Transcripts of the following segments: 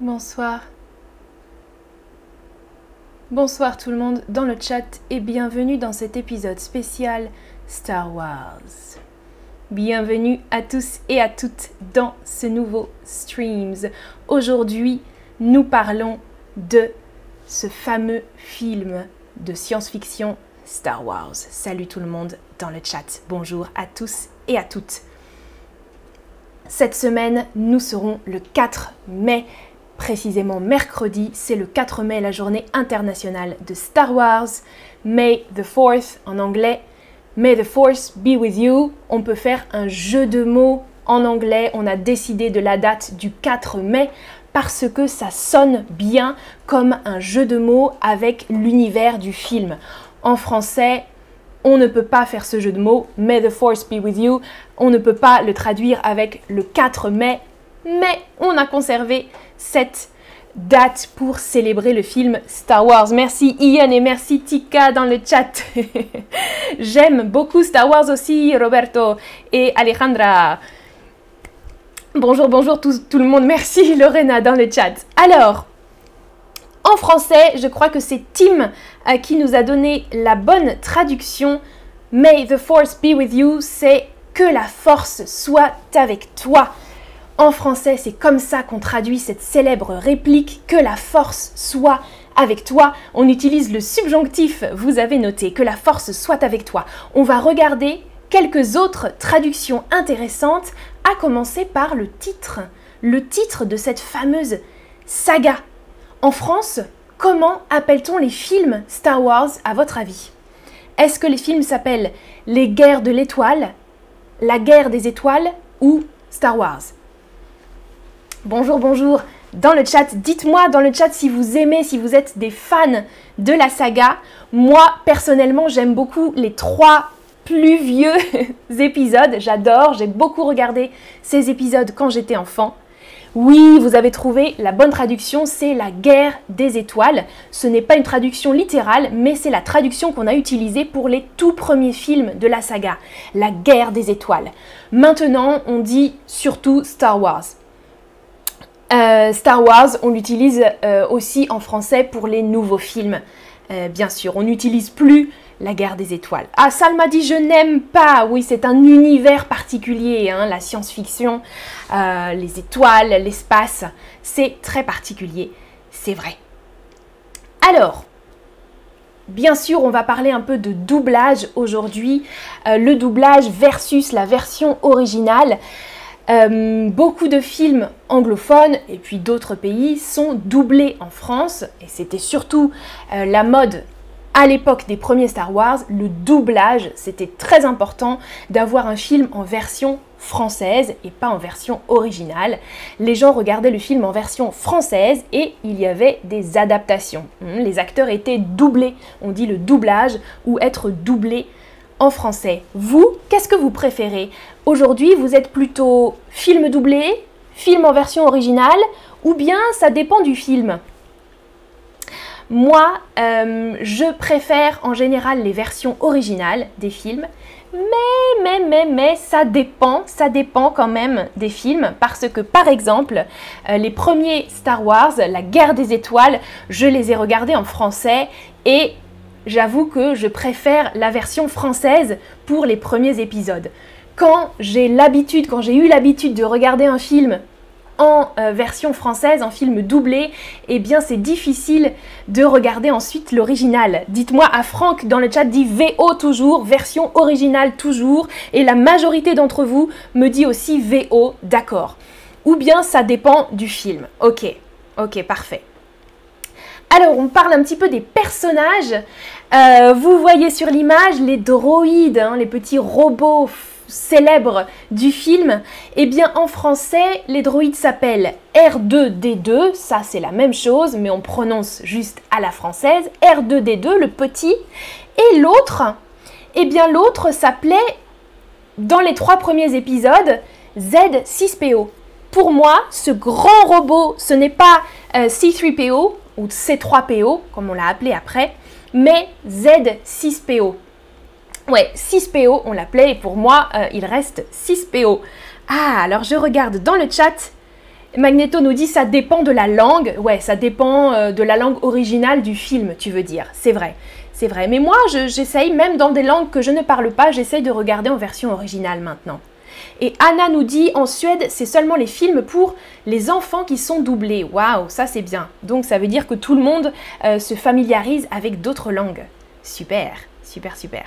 Bonsoir. Bonsoir tout le monde dans le chat et bienvenue dans cet épisode spécial Star Wars. Bienvenue à tous et à toutes dans ce nouveau Streams. Aujourd'hui, nous parlons de ce fameux film de science-fiction Star Wars. Salut tout le monde dans le chat. Bonjour à tous et à toutes. Cette semaine, nous serons le 4 mai précisément mercredi, c'est le 4 mai, la journée internationale de Star Wars. May the 4th en anglais. May the Force be with you. On peut faire un jeu de mots en anglais. On a décidé de la date du 4 mai parce que ça sonne bien comme un jeu de mots avec l'univers du film. En français, on ne peut pas faire ce jeu de mots, May the Force be with you. On ne peut pas le traduire avec le 4 mai, mais on a conservé cette date pour célébrer le film Star Wars. Merci Ian et merci Tika dans le chat. J'aime beaucoup Star Wars aussi, Roberto et Alejandra. Bonjour, bonjour tout, le monde. Merci Lorena dans le chat. Alors, en français, je crois que c'est Tim euh, qui nous a donné la bonne traduction. May the force be with you, c'est que la force soit avec toi. En français, c'est comme ça qu'on traduit cette célèbre réplique que la force soit avec toi. On utilise le subjonctif, vous avez noté, que la force soit avec toi. On va regarder quelques autres traductions intéressantes, à commencer par le titre. Le titre de cette fameuse saga. En France, comment appelle-t-on les films Star Wars à votre avis? Est-ce que les films s'appellent Les guerres de l'étoile, La guerre des étoiles ou Star Wars? Bonjour, bonjour dans le chat. Dites-moi dans le chat si vous aimez, si vous êtes des fans de la saga. Moi, personnellement, j'aime beaucoup les trois plus vieux épisodes. J'adore, j'ai beaucoup regardé ces épisodes quand j'étais enfant. Oui, vous avez trouvé la bonne traduction, c'est la guerre des étoiles. Ce n'est pas une traduction littérale, mais c'est la traduction qu'on a utilisée pour les tout premiers films de la saga, la guerre des étoiles. Maintenant, on dit surtout Star Wars. Euh, Star Wars, on l'utilise euh, aussi en français pour les nouveaux films, euh, bien sûr. On n'utilise plus la guerre des étoiles. Ah, Salma dit je n'aime pas. Oui, c'est un univers particulier, hein, la science-fiction, les étoiles, l'espace. C'est très particulier, c'est vrai. Alors, Bien sûr, on va parler un peu de doublage aujourd'hui, le doublage versus la version originale. Euh, beaucoup de films anglophones et puis d'autres pays sont doublés en France et c'était surtout euh, la mode à l'époque des premiers Star Wars, le doublage, c'était très important d'avoir un film en version française et pas en version originale. Les gens regardaient le film en version française et il y avait des adaptations. Hmm, les acteurs étaient doublés, on dit le doublage ou être doublé en français. Vous, qu'est-ce que vous préférez? Aujourd'hui, vous êtes plutôt film doublé, film en version originale, ou bien ça dépend du film? Moi, euh, je préfère en général les versions originales des films, mais, mais, mais, mais, ça dépend, ça dépend quand même des films, parce que par exemple, euh, les premiers Star Wars, La guerre des étoiles, je les ai regardés en français et j'avoue que je préfère la version française pour les premiers épisodes. Quand j'ai l'habitude, quand j'ai eu l'habitude de regarder un film en euh, version française, en film doublé, eh bien c'est difficile de regarder ensuite l'original. Dites-moi à Franck dans le chat dit VO toujours, version originale toujours, et la majorité d'entre vous me dit aussi VO, d'accord. Ou bien ça dépend du film. Ok, ok, parfait. Alors, on parle un petit peu des personnages. Euh, vous voyez sur l'image les droïdes, hein, les petits robots célèbres du film. Eh bien, en français, les droïdes s'appellent R2D2. Ça, c'est la même chose, mais on prononce juste à la française. R2D2, le petit. Et l'autre, eh bien, l'autre s'appelait, dans les trois premiers épisodes, Z6PO. Pour moi, ce grand robot, ce n'est pas euh, C3PO, ou C3PO, comme on l'a appelé après, mais Z6PO. Ouais, 6PO, on l'appelait, et pour moi, euh, il reste 6PO. Ah, alors je regarde dans le chat. Magneto nous dit ça dépend de la langue. Ouais, ça dépend euh, de la langue originale du film, tu veux dire. C'est vrai. C'est vrai. Mais moi, j'essaye, même dans des langues que je ne parle pas, j'essaye de regarder en version originale maintenant. Et Anna nous dit en Suède, c'est seulement les films pour les enfants qui sont doublés. Waouh, ça c'est bien. Donc ça veut dire que tout le monde euh, se familiarise avec d'autres langues. Super, super, super.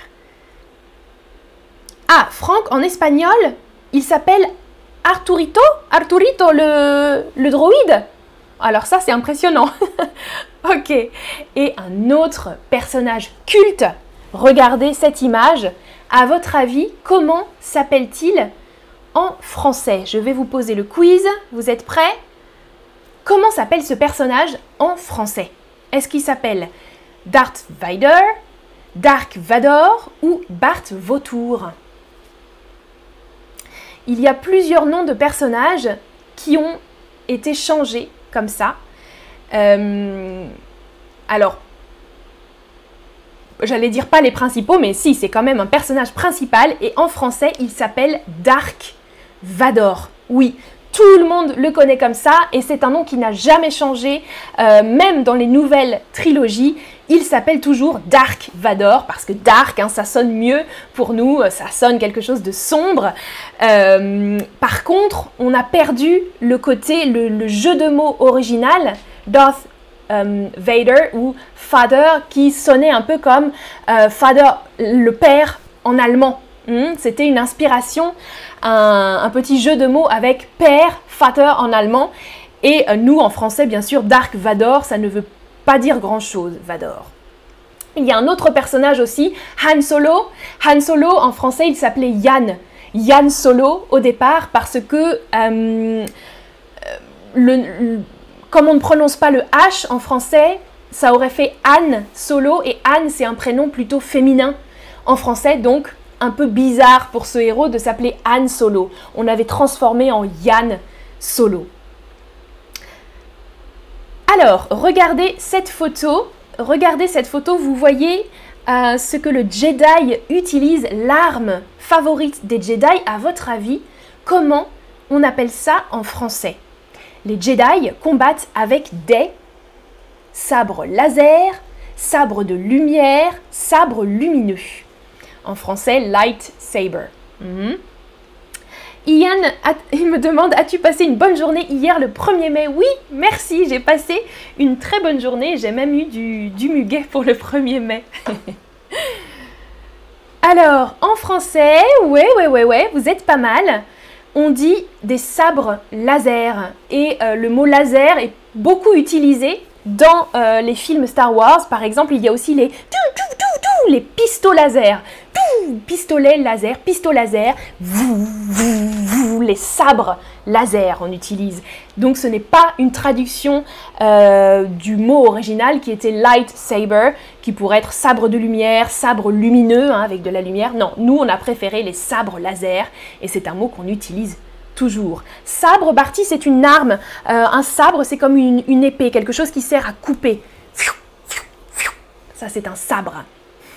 Ah, Franck, en espagnol, il s'appelle Arturito? Arturito, le, le droïde? Alors ça, c'est impressionnant. ok. Et un autre personnage culte. Regardez cette image. À votre avis, comment s'appelle-t-il en français Je vais vous poser le quiz. Vous êtes prêts? Comment s'appelle ce personnage en français? Est-ce qu'il s'appelle Darth Vader, Dark Vador ou Bart Vautour? Il y a plusieurs noms de personnages qui ont été changés comme ça. Euh, alors, j'allais dire pas les principaux, mais si, c'est quand même un personnage principal. Et en français, il s'appelle Dark Vador. Oui, tout le monde le connaît comme ça et c'est un nom qui n'a jamais changé, euh, même dans les nouvelles trilogies. Il s'appelle toujours Dark Vador parce que Dark, hein, ça sonne mieux pour nous, ça sonne quelque chose de sombre. Euh, par contre, on a perdu le côté, le, jeu de mots original, Darth euh, Vader ou Father, qui sonnait un peu comme Father, le père en allemand. Hmm, c'était une inspiration un, petit jeu de mots avec père, Vater en allemand. Et euh, nous, en français, bien sûr, Dark Vador, ça ne veut pas dire grand-chose, Vador. Il y a un autre personnage aussi, Han Solo. Han Solo, en français, il s'appelait Yann. Yann Solo au départ parce que euh, le, comme on ne prononce pas le H en français, ça aurait fait Anne Solo et Anne c'est un prénom plutôt féminin en français donc un peu bizarre pour ce héros de s'appeler Han Solo. On avait transformé en Yann Solo. Alors, regardez cette photo. Regardez cette photo, vous voyez euh, ce que le Jedi utilise, l'arme favorite des Jedi. À votre avis, comment on appelle ça en français? Les Jedi combattent avec des sabres laser, sabres de lumière, sabres lumineux en français lightsaber. Mhm. Ian il me demande As-tu passé une bonne journée hier le 1er mai? Oui, merci, j'ai passé une très bonne journée. J'ai même eu du, du muguet pour le 1er mai. Alors, en français, ouais, ouais, ouais, ouais, vous êtes pas mal. On dit des sabres laser. Et euh, le mot laser est beaucoup utilisé dans euh, les films Star Wars. Par exemple, il y a aussi les les pistolets laser pistolet laser, pistolet laser, les sabres laser on utilise. Donc ce n'est pas une traduction euh, du mot original qui était lightsaber, qui pourrait être sabre de lumière, sabre lumineux hein, avec de la lumière. Non, nous on a préféré les sabres laser et c'est un mot qu'on utilise toujours. Sabre, Barty, c'est une arme. Euh, un sabre, c'est comme une, une épée, quelque chose qui sert à couper. Ça, c'est un sabre.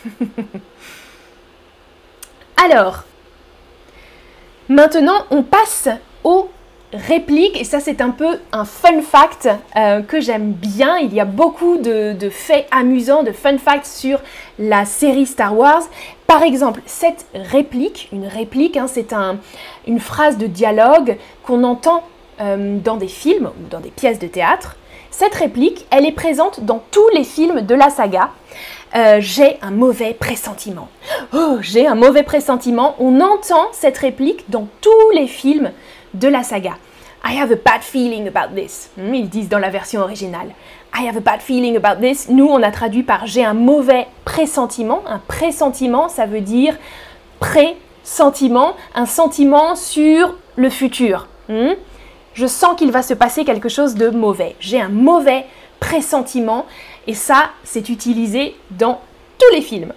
Alors, maintenant, on passe aux répliques, et ça c'est un peu un fun fact euh, que j'aime bien. Il y a beaucoup de, faits amusants, de fun facts sur la série Star Wars. Par exemple, cette réplique, une réplique, hein, c'est une phrase de dialogue qu'on entend euh, dans des films ou dans des pièces de théâtre. Cette réplique, elle est présente dans tous les films de la saga. Euh, j'ai un mauvais pressentiment. Oh, j'ai un mauvais pressentiment. On entend cette réplique dans tous les films de la saga. I have a bad feeling about this. Hmm, ils disent dans la version originale. I have a bad feeling about this. Nous, on a traduit par j'ai un mauvais pressentiment. Un pressentiment, ça veut dire pressentiment, un sentiment sur le futur. Hmm? Je sens qu'il va se passer quelque chose de mauvais. J'ai un mauvais pressentiment. Et ça, c'est utilisé dans tous les films.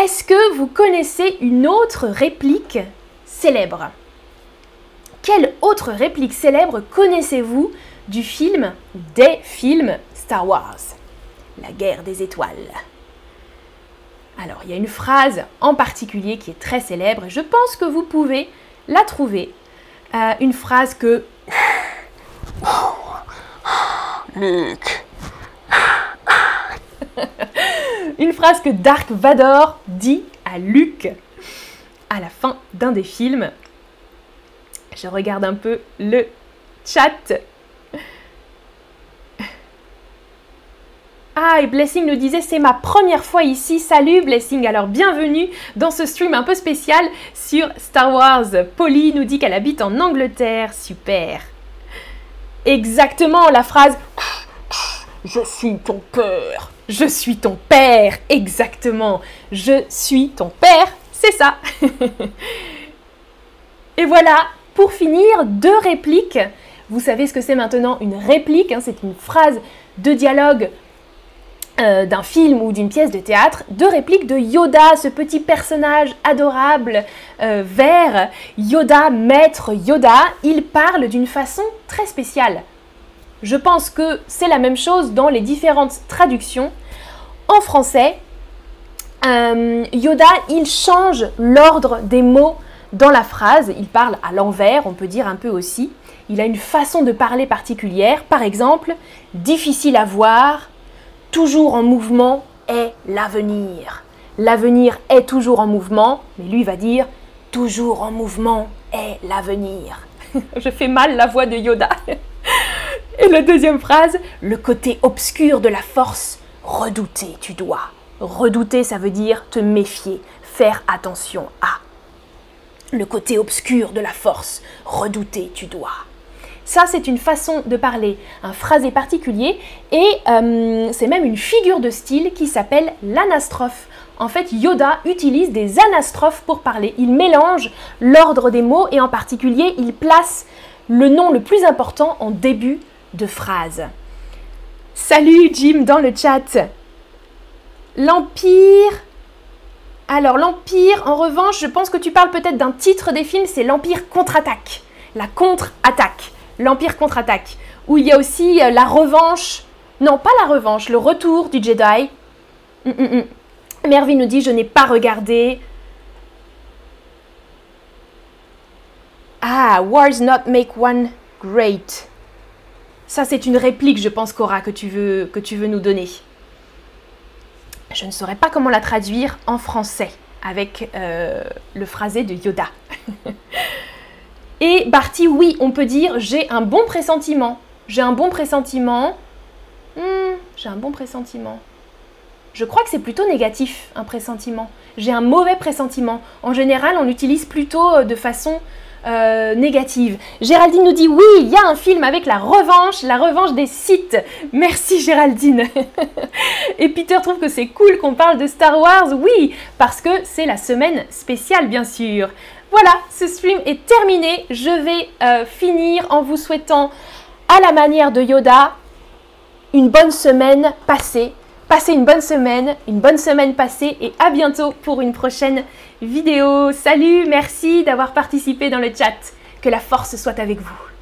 Est-ce que vous connaissez une autre réplique célèbre? Quelle autre réplique célèbre connaissez-vous du film, des films Star Wars? La guerre des étoiles. Alors, il y a une phrase en particulier qui est très célèbre je pense que vous pouvez la trouver Euh, une phrase que... Luke. une phrase que Dark Vador dit à Luke à la fin d'un des films. Je regarde un peu le chat. Ah, et Blessing nous disait c'est ma première fois ici. Salut Blessing, alors bienvenue dans ce stream un peu spécial sur Star Wars. Polly nous dit qu'elle habite en Angleterre. Super. Exactement la phrase Je suis ton père. Je suis ton père. Exactement. Je suis ton père. C'est ça. et voilà, pour finir, deux répliques. Vous savez ce que c'est maintenant une réplique, hein, c'est une phrase de dialogue euh, d'un film ou d'une pièce de théâtre, deux répliques de Yoda, ce petit personnage adorable euh, vert. Yoda, maître Yoda, il parle d'une façon très spéciale. Je pense que c'est la même chose dans les différentes traductions. En français, euh, Yoda, il change l'ordre des mots dans la phrase. Il parle à l'envers, on peut dire un peu aussi. Il a une façon de parler particulière. Par exemple, difficile à voir, toujours en mouvement est l'avenir. L'avenir est toujours en mouvement, mais lui va dire toujours en mouvement est l'avenir. Je fais mal la voix de Yoda. Et la deuxième phrase, le côté obscur de la force, redouter tu dois. Redouter, ça veut dire te méfier, faire attention à. Le côté obscur de la force, redouter tu dois. Ça, c'est une façon de parler, un phrasé particulier, et euh, c'est même une figure de style qui s'appelle l'anastrophe. En fait, Yoda utilise des anastrophes pour parler. Il mélange l'ordre des mots et en particulier, il place le nom le plus important en début de phrase. Salut Jim dans le chat. L'Empire. Alors l'Empire, en revanche, je pense que tu parles peut-être d'un titre des films, c'est l'Empire contre-attaque. La contre-attaque l'Empire contre-attaque, où il y a aussi euh, la revanche, non pas la revanche, le retour du Jedi. Mm, mm, mm. Mervyn nous dit je n'ai pas regardé. Ah, wars not make one great. Ça c'est une réplique, je pense, Cora, que tu veux, que tu veux nous donner. Je ne saurais pas comment la traduire en français avec euh, le phrasé de Yoda. Et Barty, oui, on peut dire j'ai un bon pressentiment. J'ai un bon pressentiment. Hmm, j'ai un bon pressentiment. Je crois que c'est plutôt négatif, un pressentiment. J'ai un mauvais pressentiment. En général, on l'utilise plutôt euh, de façon euh, négative. Géraldine nous dit oui, il y a un film avec la revanche, la revanche des sites. Merci Géraldine. Et Peter trouve que c'est cool qu'on parle de Star Wars. Oui, parce que c'est la semaine spéciale, bien sûr. Voilà, ce stream est terminé. Je vais euh, finir en vous souhaitant, à la manière de Yoda, une bonne semaine passée. Passez une bonne semaine, une bonne semaine passée et à bientôt pour une prochaine vidéo. Salut, merci d'avoir participé dans le chat. Que la force soit avec vous.